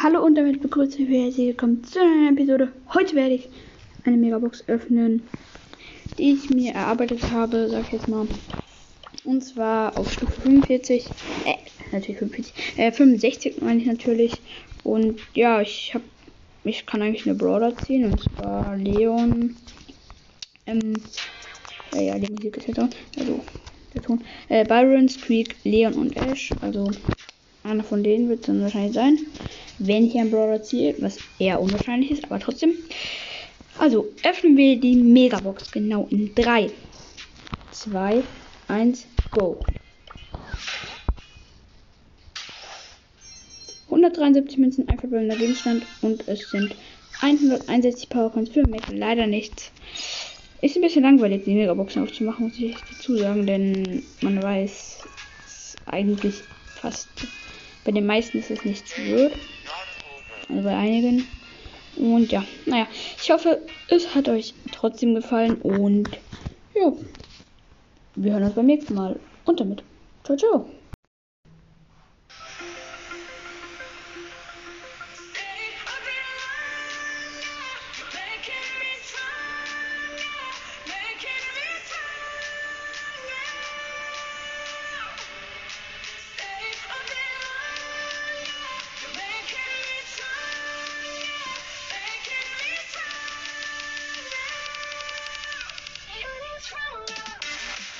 Hallo und damit begrüße ich euch herzlich willkommen zu einer neuen Episode. Heute werde ich eine Megabox öffnen, die ich mir erarbeitet habe, sag ich jetzt mal. Und zwar auf Stufe 45, äh, natürlich 45, äh, 65 meine ich natürlich. Und ja, ich habe, ich kann eigentlich eine Brawler ziehen, und zwar Leon. Ähm, ja, ja, die Musik ist jetzt auch, also, der Ton. Äh, Byron, Squeak, Leon und Ash, also einer von denen wird es dann wahrscheinlich sein. Wenn ich einen Brawler ziehe, was eher unwahrscheinlich ist, aber trotzdem. Also, öffnen wir die Megabox genau in 3, 2, 1, go. 173 Münzen, ein verbleibender Gegenstand und es sind 161 Powercoins für Mac. Leider nichts. Ist ein bisschen langweilig, die Megaboxen aufzumachen, muss ich dazu sagen, denn man weiß eigentlich fast bei den meisten ist es nichts wird. Also bei einigen. Und ja, naja, ich hoffe, es hat euch trotzdem gefallen und ja, wir hören uns beim nächsten Mal. Und damit, ciao, ciao. trouble.